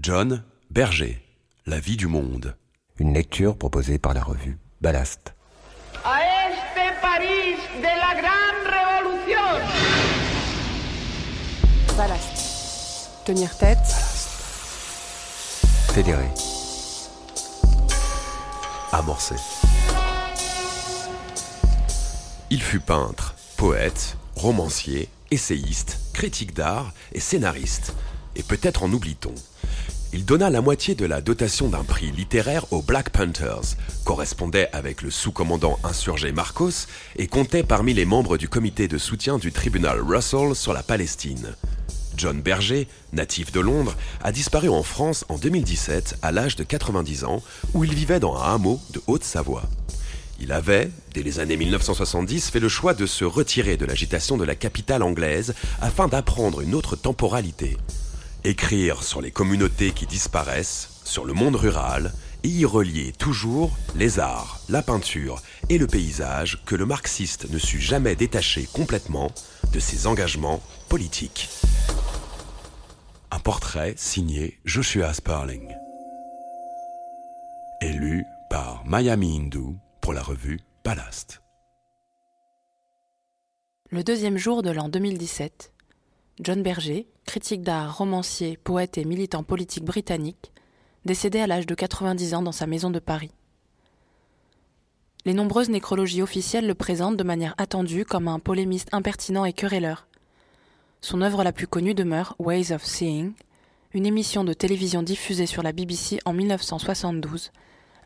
John Berger, La vie du monde. Une lecture proposée par la revue Ballast. A este París de la gran revolución. Ballast. Tenir tête. Fédéré. Amorcé. Il fut peintre, poète, romancier, essayiste, critique d'art et scénariste. Et peut-être en oublie-t-on. Il donna la moitié de la dotation d'un prix littéraire aux Black Panthers, correspondait avec le sous-commandant insurgé Marcos et comptait parmi les membres du comité de soutien du tribunal Russell sur la Palestine. John Berger, natif de Londres, a disparu en France en 2017 à l'âge de 90 ans, où il vivait dans un hameau de Haute-Savoie. Il avait, dès les années 1970, fait le choix de se retirer de l'agitation de la capitale anglaise afin d'apprendre une autre temporalité. Écrire sur les communautés qui disparaissent, sur le monde rural, et y relier toujours les arts, la peinture et le paysage que le marxiste ne sut jamais détacher complètement de ses engagements politiques. Un portrait signé Joshua Sperling. Élu par Miami Hindu pour la revue Ballast. Le deuxième jour de l'an 2017, John Berger, critique d'art, romancier, poète et militant politique britannique, décédé à l'âge de 90 ans dans sa maison de Paris. Les nombreuses nécrologies officielles le présentent de manière attendue comme un polémiste impertinent et querelleur. Son œuvre la plus connue demeure Ways of Seeing, une émission de télévision diffusée sur la BBC en 1972,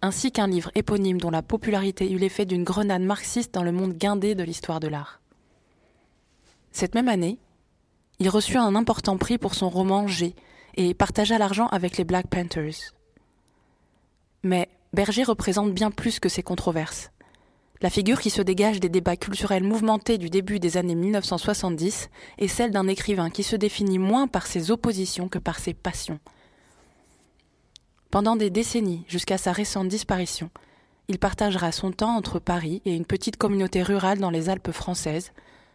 ainsi qu'un livre éponyme dont la popularité eut l'effet d'une grenade marxiste dans le monde guindé de l'histoire de l'art. Cette même année, il reçut un important prix pour son roman G et partagea l'argent avec les Black Panthers. Mais Berger représente bien plus que ces controverses. La figure qui se dégage des débats culturels mouvementés du début des années 1970 est celle d'un écrivain qui se définit moins par ses oppositions que par ses passions. Pendant des décennies, jusqu'à sa récente disparition, il partagera son temps entre Paris et une petite communauté rurale dans les Alpes françaises,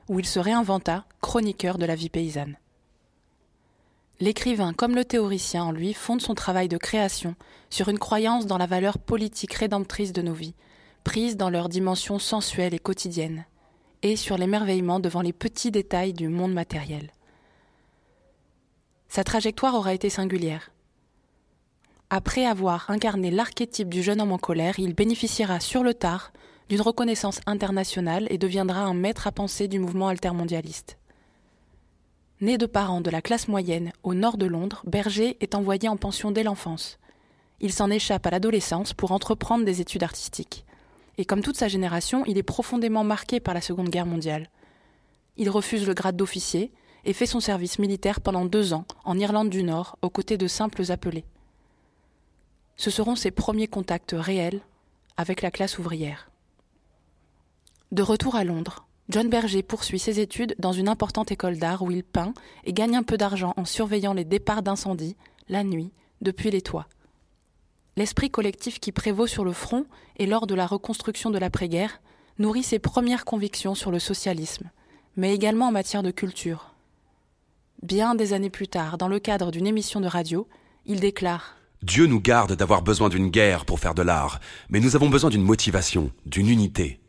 où il se réinventa chroniqueur de la vie paysanne. L'écrivain comme le théoricien en lui fonde son travail de création sur une croyance dans la valeur politique rédemptrice de nos vies, prise dans leur dimension sensuelle et quotidienne, et sur l'émerveillement devant les petits détails du monde matériel. Sa trajectoire aura été singulière. Après avoir incarné l'archétype du jeune homme en colère, il bénéficiera sur le tard d'une reconnaissance internationale et deviendra un maître à penser du mouvement altermondialiste. Né de parents de la classe moyenne au nord de Londres, Berger est envoyé en pension dès l'enfance. Il s'en échappe à l'adolescence pour entreprendre des études artistiques. Et comme toute sa génération, il est profondément marqué par la Seconde Guerre mondiale. Il refuse le grade d'officier et fait son service militaire pendant deux ans en Irlande du Nord aux côtés de simples appelés. Ce seront ses premiers contacts réels avec la classe ouvrière. De retour à Londres, John Berger poursuit ses études dans une importante école d'art où il peint et gagne un peu d'argent en surveillant les départs d'incendie, la nuit, depuis les toits. L'esprit collectif qui prévaut sur le front et lors de la reconstruction de l'après-guerre nourrit ses premières convictions sur le socialisme, mais également en matière de culture. Bien des années plus tard, dans le cadre d'une émission de radio, il déclare Dieu nous garde d'avoir besoin d'une guerre pour faire de l'art, mais nous avons besoin d'une motivation, d'une unité.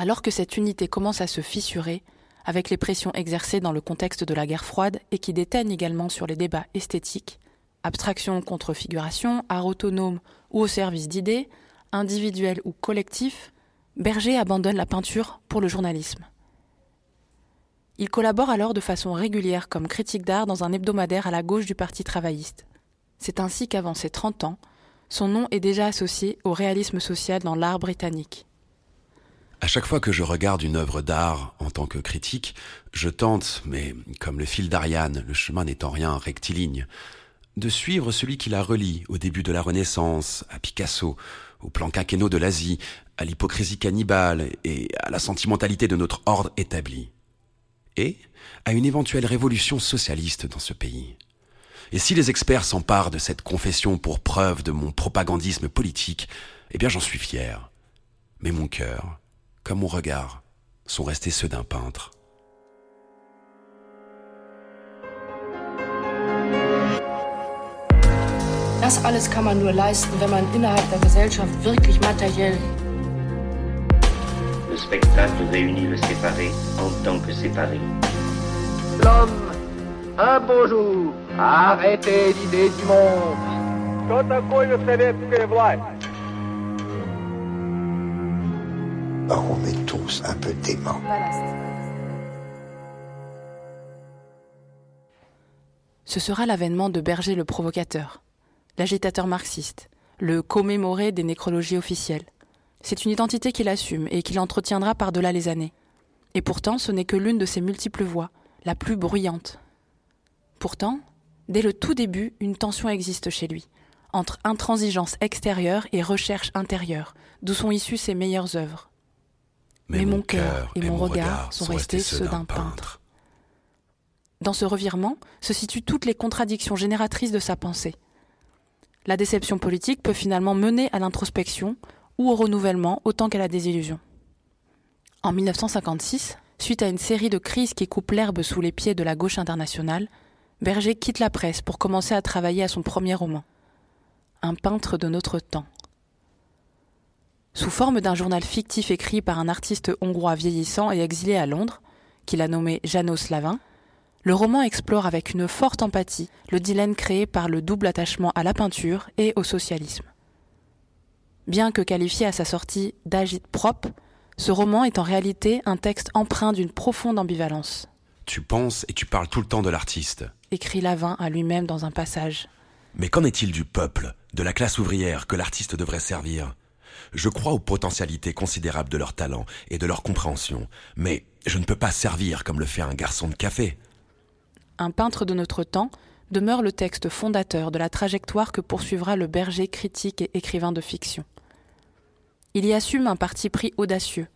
Alors que cette unité commence à se fissurer, avec les pressions exercées dans le contexte de la guerre froide et qui déteignent également sur les débats esthétiques, abstraction contre figuration, art autonome ou au service d'idées, individuelles ou collectifs, Berger abandonne la peinture pour le journalisme. Il collabore alors de façon régulière comme critique d'art dans un hebdomadaire à la gauche du Parti travailliste. C'est ainsi qu'avant ses 30 ans, son nom est déjà associé au réalisme social dans l'art britannique. À chaque fois que je regarde une œuvre d'art en tant que critique, je tente, mais comme le fil d'Ariane, le chemin n'étant rien rectiligne, de suivre celui qui la relie au début de la Renaissance, à Picasso, au plan quinquennaux de l'Asie, à l'hypocrisie cannibale et à la sentimentalité de notre ordre établi. Et à une éventuelle révolution socialiste dans ce pays. Et si les experts s'emparent de cette confession pour preuve de mon propagandisme politique, eh bien j'en suis fier. Mais mon cœur, comme mon regard, sont restés ceux d'un peintre. Das alles kann man nur leisten, wenn man innerhalb der Gesellschaft wirklich materiell. Le spectacle réunit le séparé en tant que séparé. L'homme, un beau jour, a arrêté l'idée du monde. Что такое советская власть? On est tous un peu déments. Ce sera l'avènement de Berger le provocateur, l'agitateur marxiste, le commémoré des nécrologies officielles. C'est une identité qu'il assume et qu'il entretiendra par-delà les années. Et pourtant, ce n'est que l'une de ses multiples voix, la plus bruyante. Pourtant, dès le tout début, une tension existe chez lui, entre intransigeance extérieure et recherche intérieure, d'où sont issues ses meilleures œuvres. Mais, mon cœur et, mon regard, sont restés ceux d'un peintre. Dans ce revirement se situent toutes les contradictions génératrices de sa pensée. La déception politique peut finalement mener à l'introspection ou au renouvellement autant qu'à la désillusion. En 1956, suite à une série de crises qui coupent l'herbe sous les pieds de la gauche internationale, Berger quitte la presse pour commencer à travailler à son premier roman. Un peintre de notre temps. Sous forme d'un journal fictif écrit par un artiste hongrois vieillissant et exilé à Londres, qu'il a nommé Janos Lavin, le roman explore avec une forte empathie le dilemme créé par le double attachement à la peinture et au socialisme. Bien que qualifié à sa sortie d'agite propre, ce roman est en réalité un texte empreint d'une profonde ambivalence. Tu penses et tu parles tout le temps de l'artiste, écrit Lavin à lui-même dans un passage. Mais qu'en est-il du peuple, de la classe ouvrière que l'artiste devrait servir? Je crois aux potentialités considérables de leur talent et de leur compréhension, mais je ne peux pas servir comme le fait un garçon de café. Un peintre de notre temps demeure le texte fondateur de la trajectoire que poursuivra le berger critique et écrivain de fiction. Il y assume un parti pris audacieux.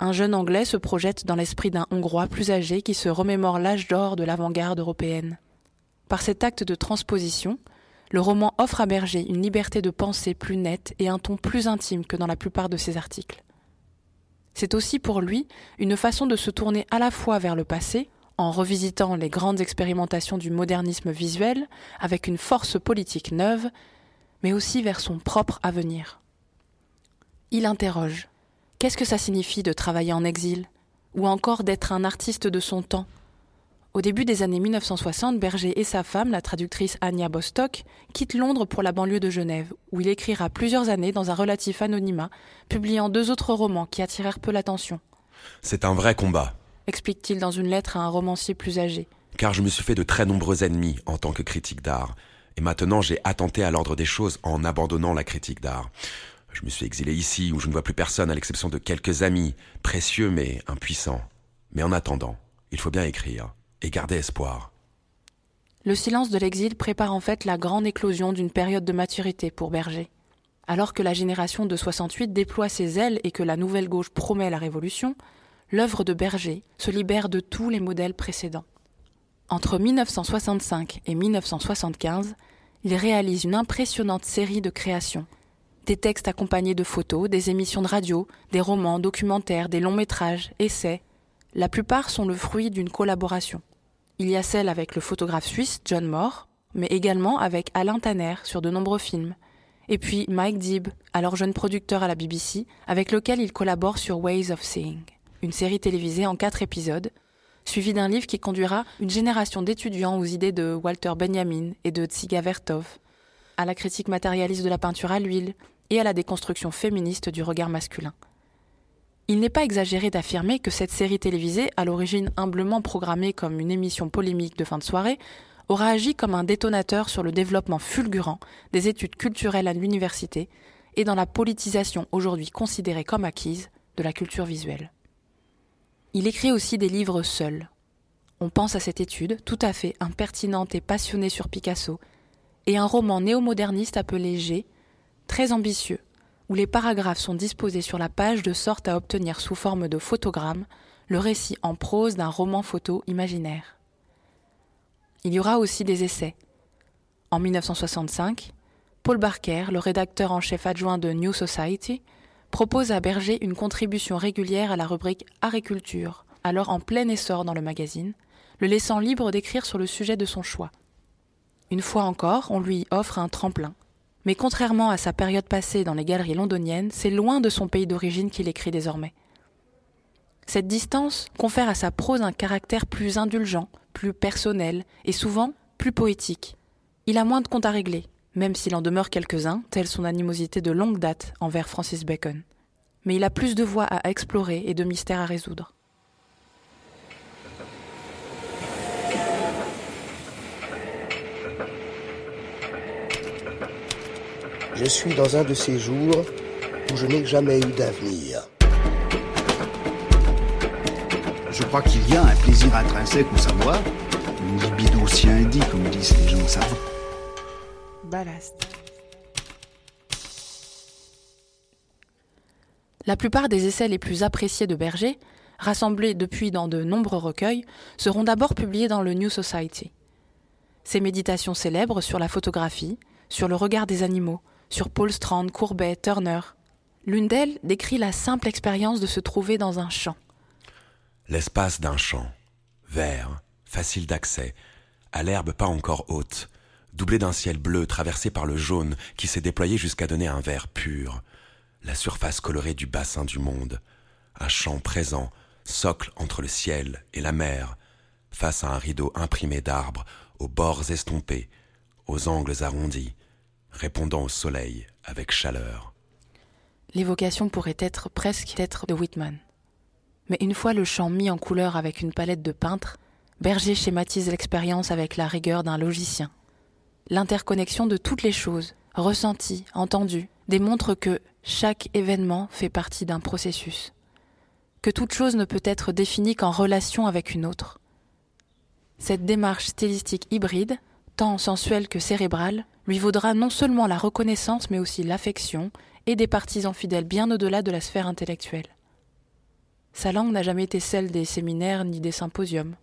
Un jeune Anglais se projette dans l'esprit d'un Hongrois plus âgé qui se remémore l'âge d'or de l'avant-garde européenne. Par cet acte de transposition, le roman offre à Berger une liberté de pensée plus nette et un ton plus intime que dans la plupart de ses articles. C'est aussi pour lui une façon de se tourner à la fois vers le passé, en revisitant les grandes expérimentations du modernisme visuel avec une force politique neuve, mais aussi vers son propre avenir. Il interroge Qu'est-ce que ça signifie de travailler en exil? Ou encore d'être un artiste de son temps? Au début des années 1960, Berger et sa femme, la traductrice Anya Bostock, quittent Londres pour la banlieue de Genève, où il écrira plusieurs années dans un relatif anonymat, publiant deux autres romans qui attirèrent peu l'attention. C'est un vrai combat, explique-t-il dans une lettre à un romancier plus âgé. Car je me suis fait de très nombreux ennemis en tant que critique d'art, et maintenant j'ai attenté à l'ordre des choses en abandonnant la critique d'art. Je me suis exilé ici où je ne vois plus personne à l'exception de quelques amis, précieux mais impuissants. Mais en attendant, il faut bien écrire et garder espoir. Le silence de l'exil prépare en fait la grande éclosion d'une période de maturité pour Berger. Alors que la génération de 68 déploie ses ailes et que la nouvelle gauche promet la révolution, l'œuvre de Berger se libère de tous les modèles précédents. Entre 1965 et 1975, il réalise une impressionnante série de créations. Des textes accompagnés de photos, des émissions de radio, des romans, documentaires, des longs métrages, essais. La plupart sont le fruit d'une collaboration. Il y a celle avec le photographe suisse John Moore, mais également avec Alain Tanner sur de nombreux films. Et puis Mike Dibb, alors jeune producteur à la BBC, avec lequel il collabore sur Ways of Seeing, une série télévisée en quatre épisodes, suivie d'un livre qui conduira une génération d'étudiants aux idées de Walter Benjamin et de Tsiga Vertov, à la critique matérialiste de la peinture à l'huile et à la déconstruction féministe du regard masculin. Il n'est pas exagéré d'affirmer que cette série télévisée, à l'origine humblement programmée comme une émission polémique de fin de soirée, aura agi comme un détonateur sur le développement fulgurant des études culturelles à l'université et dans la politisation aujourd'hui considérée comme acquise de la culture visuelle. Il écrit aussi des livres seuls. On pense à cette étude, tout à fait impertinente et passionnée sur Picasso, et un roman néo-moderniste appelé G, très ambitieux, où les paragraphes sont disposés sur la page de sorte à obtenir sous forme de photogramme le récit en prose d'un roman photo imaginaire. Il y aura aussi des essais. En 1965, Paul Barker, le rédacteur en chef adjoint de New Society, propose à Berger une contribution régulière à la rubrique Agriculture, alors en plein essor dans le magazine, le laissant libre d'écrire sur le sujet de son choix. Une fois encore, on lui offre un tremplin. Mais contrairement à sa période passée dans les galeries londoniennes, c'est loin de son pays d'origine qu'il écrit désormais. Cette distance confère à sa prose un caractère plus indulgent, plus personnel et souvent plus poétique. Il a moins de comptes à régler, même s'il en demeure quelques-uns, telle son animosité de longue date envers Francis Bacon. Mais il a plus de voies à explorer et de mystères à résoudre. Je suis dans un de ces jours où je n'ai jamais eu d'avenir. Je crois qu'il y a un plaisir intrinsèque au savoir, une libido dit, comme disent les gens savants. Ballast. La plupart des essais les plus appréciés de Berger, rassemblés depuis dans de nombreux recueils, seront d'abord publiés dans le New Society. Ses méditations célèbres sur la photographie, sur le regard des animaux, sur Paul Strand, Courbet, Turner. L'une d'elles décrit la simple expérience de se trouver dans un champ. L'espace d'un champ, vert, facile d'accès, à l'herbe pas encore haute, doublé d'un ciel bleu traversé par le jaune qui s'est déployé jusqu'à donner un vert pur, la surface colorée du bassin du monde, un champ présent, socle entre le ciel et la mer, face à un rideau imprimé d'arbres, aux bords estompés, aux angles arrondis, répondant au soleil avec chaleur. L'évocation pourrait être presque être de Whitman. Mais une fois le champ mis en couleur avec une palette de peintre, Berger schématise l'expérience avec la rigueur d'un logicien. L'interconnexion de toutes les choses, ressenties, entendues, démontre que chaque événement fait partie d'un processus, que toute chose ne peut être définie qu'en relation avec une autre. Cette démarche stylistique hybride, tant sensuelle que cérébrale, lui vaudra non seulement la reconnaissance mais aussi l'affection et des partisans fidèles bien au-delà de la sphère intellectuelle. Sa langue n'a jamais été celle des séminaires ni des symposiums.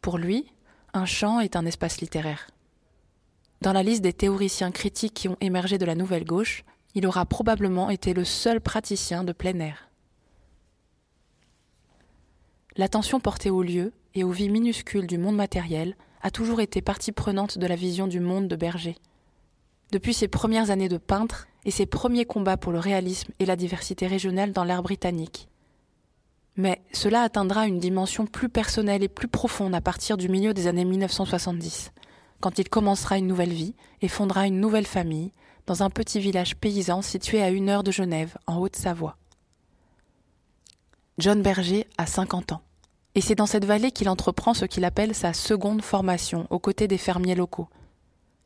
Pour lui, un champ est un espace littéraire. Dans la liste des théoriciens critiques qui ont émergé de la nouvelle gauche, il aura probablement été le seul praticien de plein air. L'attention portée au lieu et aux vies minuscules du monde matériel a toujours été partie prenante de la vision du monde de Berger. Depuis ses premières années de peintre et ses premiers combats pour le réalisme et la diversité régionale dans l'art britannique. Mais cela atteindra une dimension plus personnelle et plus profonde à partir du milieu des années 1970, quand il commencera une nouvelle vie et fondera une nouvelle famille dans un petit village paysan situé à une heure de Genève, en Haute-Savoie. John Berger a 50 ans, et c'est dans cette vallée qu'il entreprend ce qu'il appelle sa seconde formation aux côtés des fermiers locaux,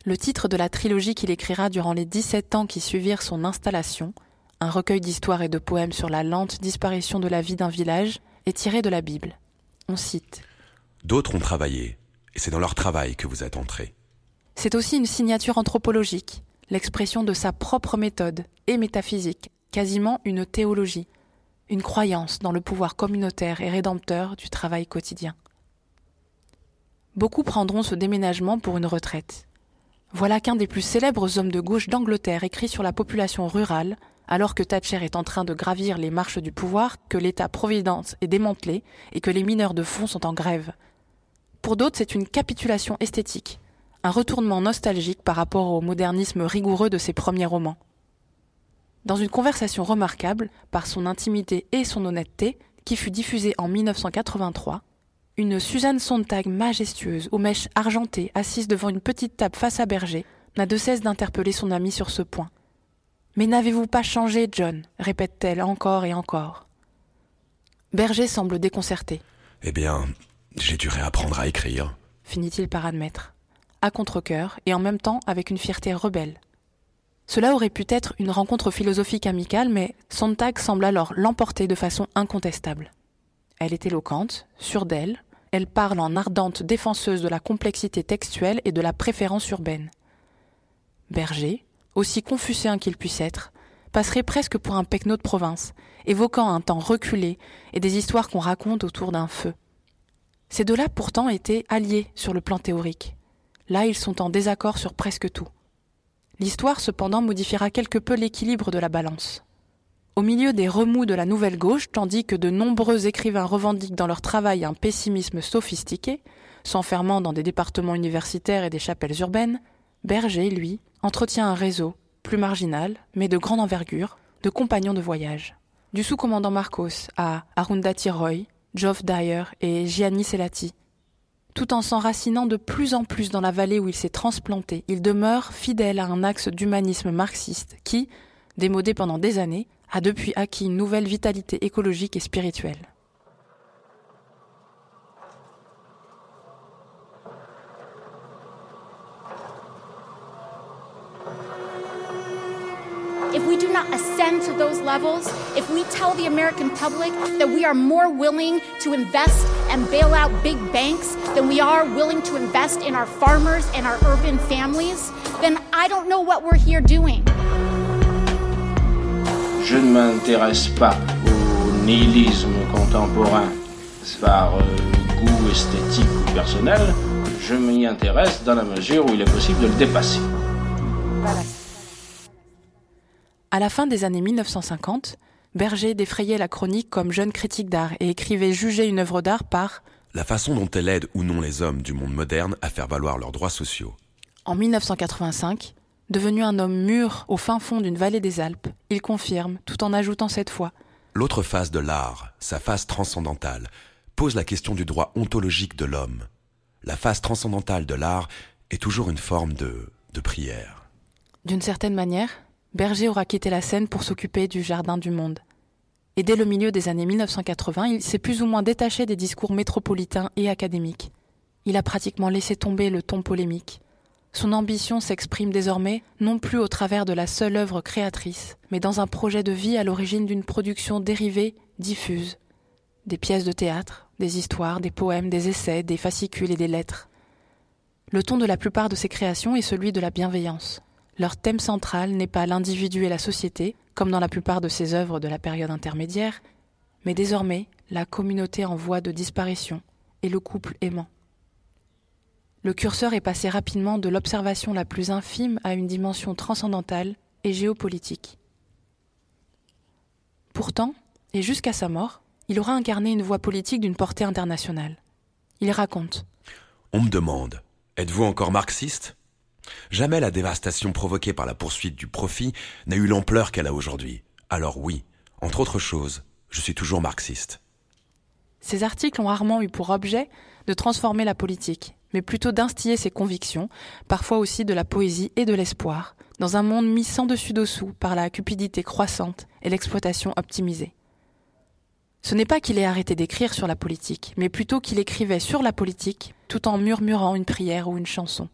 le titre de la trilogie qu'il écrira durant les 17 ans qui suivirent son installation, un recueil d'histoires et de poèmes sur la lente disparition de la vie d'un village, est tiré de la Bible. On cite D'autres ont travaillé, et c'est dans leur travail que vous êtes entré. C'est aussi une signature anthropologique, l'expression de sa propre méthode et métaphysique, quasiment une théologie, une croyance dans le pouvoir communautaire et rédempteur du travail quotidien. Beaucoup prendront ce déménagement pour une retraite. Voilà qu'un des plus célèbres hommes de gauche d'Angleterre écrit sur la population rurale, alors que Thatcher est en train de gravir les marches du pouvoir, que l'État-providence est démantelé et que les mineurs de fond sont en grève. Pour d'autres, c'est une capitulation esthétique, un retournement nostalgique par rapport au modernisme rigoureux de ses premiers romans. Dans une conversation remarquable, par son intimité et son honnêteté, qui fut diffusée en 1983, une Suzanne Sontag majestueuse, aux mèches argentées, assise devant une petite table face à Berger, n'a de cesse d'interpeller son ami sur ce point. Mais n'avez-vous pas changé, John? répète-t-elle encore et encore. Berger semble déconcerté. Eh bien, j'ai dû réapprendre à écrire, finit-il par admettre, à contre-coeur et en même temps avec une fierté rebelle. Cela aurait pu être une rencontre philosophique amicale, mais Sontag semble alors l'emporter de façon incontestable. Elle est éloquente, sûre d'elle, elle parle en ardente défenseuse de la complexité textuelle et de la préférence urbaine. Berger, aussi confucéen qu'il puisse être, passerait presque pour un pecno de province, évoquant un temps reculé et des histoires qu'on raconte autour d'un feu. Ces deux-là pourtant étaient alliés sur le plan théorique. Là, ils sont en désaccord sur presque tout. L'histoire cependant modifiera quelque peu l'équilibre de la balance. Au milieu des remous de la nouvelle gauche, tandis que de nombreux écrivains revendiquent dans leur travail un pessimisme sophistiqué, s'enfermant dans des départements universitaires et des chapelles urbaines, Berger, lui, entretient un réseau, plus marginal, mais de grande envergure, de compagnons de voyage. Du sous-commandant Marcos à Arundhati Roy, Geoff Dyer et Gianni Selati. Tout en s'enracinant de plus en plus dans la vallée où il s'est transplanté, il demeure fidèle à un axe d'humanisme marxiste qui, démodé pendant des années, a depuis acquis une nouvelle vitalité écologique et spirituelle. if we do not ascend to those levels, if we tell the American public that we are more willing to invest and bail out big banks than we are willing to invest in our farmers and our urban families, then I don't know what we're here doing. Je ne m'intéresse pas au nihilisme contemporain par euh, goût esthétique ou personnel. Je m'y intéresse dans la mesure où il est possible de le dépasser. Voilà. À la fin des années 1950, Berger défrayait la chronique comme jeune critique d'art et écrivait juger une œuvre d'art par la façon dont elle aide ou non les hommes du monde moderne à faire valoir leurs droits sociaux. En 1985, devenu un homme mûr au fin fond d'une vallée des Alpes, il confirme, tout en ajoutant cette fois L'autre face de l'art, sa face transcendantale, pose la question du droit ontologique de l'homme. La face transcendantale de l'art est toujours une forme de, de prière. D'une certaine manière, Berger aura quitté la scène pour s'occuper du Jardin du Monde. Et dès le milieu des années 1980, il s'est plus ou moins détaché des discours métropolitains et académiques. Il a pratiquement laissé tomber le ton polémique. Son ambition s'exprime désormais non plus au travers de la seule œuvre créatrice, mais dans un projet de vie à l'origine d'une production dérivée, diffuse. Des pièces de théâtre, des histoires, des poèmes, des essais, des fascicules et des lettres. Le ton de la plupart de ses créations est celui de la bienveillance. Leur thème central n'est pas l'individu et la société, comme dans la plupart de ses œuvres de la période intermédiaire, mais désormais la communauté en voie de disparition et le couple aimant. Le curseur est passé rapidement de l'observation la plus infime à une dimension transcendantale et géopolitique. Pourtant, et jusqu'à sa mort, il aura incarné une voie politique d'une portée internationale. Il raconte On me demande, êtes-vous encore marxiste? Jamais la dévastation provoquée par la poursuite du profit n'a eu l'ampleur qu'elle a aujourd'hui. Alors oui, entre autres choses, je suis toujours marxiste. Ces articles ont rarement eu pour objet de transformer la politique, mais plutôt d'instiller ses convictions, parfois aussi de la poésie et de l'espoir, dans un monde mis sans dessus dessous par la cupidité croissante et l'exploitation optimisée. Ce n'est pas qu'il ait arrêté d'écrire sur la politique, mais plutôt qu'il écrivait sur la politique tout en murmurant une prière ou une chanson.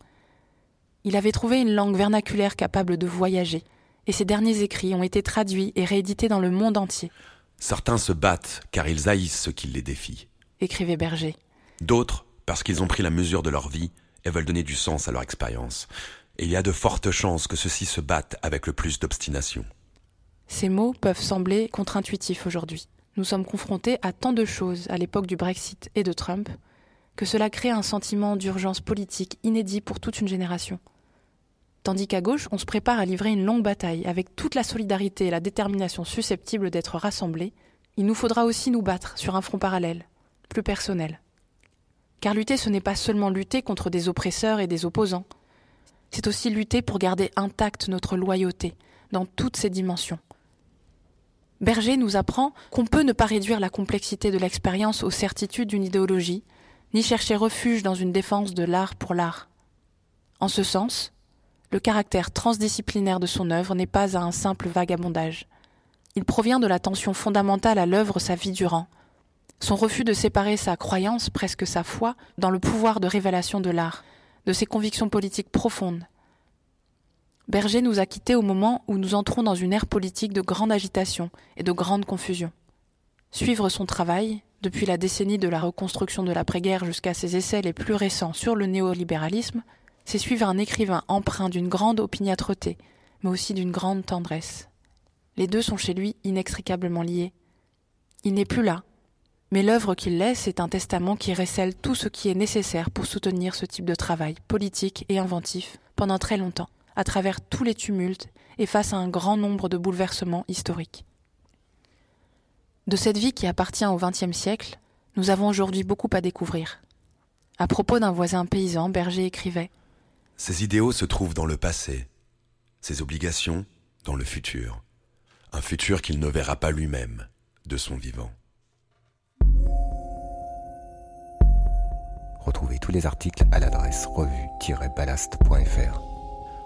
Il avait trouvé une langue vernaculaire capable de voyager, et ses derniers écrits ont été traduits et réédités dans le monde entier. Certains se battent car ils haïssent ce qui les défie. Écrivait Berger. D'autres parce qu'ils ont pris la mesure de leur vie et veulent donner du sens à leur expérience. Et il y a de fortes chances que ceux-ci se battent avec le plus d'obstination. Ces mots peuvent sembler contre-intuitifs aujourd'hui. Nous sommes confrontés à tant de choses à l'époque du Brexit et de Trump que cela crée un sentiment d'urgence politique inédit pour toute une génération. Tandis qu'à gauche, on se prépare à livrer une longue bataille avec toute la solidarité et la détermination susceptibles d'être rassemblées, il nous faudra aussi nous battre sur un front parallèle, plus personnel. Car lutter, ce n'est pas seulement lutter contre des oppresseurs et des opposants, c'est aussi lutter pour garder intacte notre loyauté dans toutes ses dimensions. Berger nous apprend qu'on peut ne pas réduire la complexité de l'expérience aux certitudes d'une idéologie, ni chercher refuge dans une défense de l'art pour l'art. En ce sens, le caractère transdisciplinaire de son œuvre n'est pas à un simple vagabondage. Il provient de la tension fondamentale à l'œuvre sa vie durant, son refus de séparer sa croyance, presque sa foi, dans le pouvoir de révélation de l'art, de ses convictions politiques profondes. Berger nous a quittés au moment où nous entrons dans une ère politique de grande agitation et de grande confusion. Suivre son travail, depuis la décennie de la reconstruction de l'après-guerre jusqu'à ses essais les plus récents sur le néolibéralisme, c'est suivre un écrivain empreint d'une grande opiniâtreté, mais aussi d'une grande tendresse. Les deux sont chez lui inextricablement liés. Il n'est plus là, mais l'œuvre qu'il laisse est un testament qui récèle tout ce qui est nécessaire pour soutenir ce type de travail politique et inventif pendant très longtemps, à travers tous les tumultes et face à un grand nombre de bouleversements historiques. De cette vie qui appartient au XXe siècle, nous avons aujourd'hui beaucoup à découvrir. À propos d'un voisin paysan, Berger écrivait Ses idéaux se trouvent dans le passé, ses obligations dans le futur, un futur qu'il ne verra pas lui-même de son vivant. Retrouvez tous les articles à l'adresse revue-ballast.fr.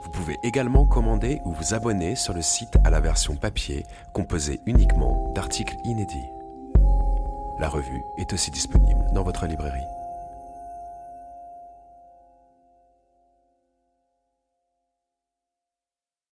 Vous pouvez également commander ou vous abonner sur le site à la version papier composée uniquement d'articles inédits. La revue est aussi disponible dans votre librairie.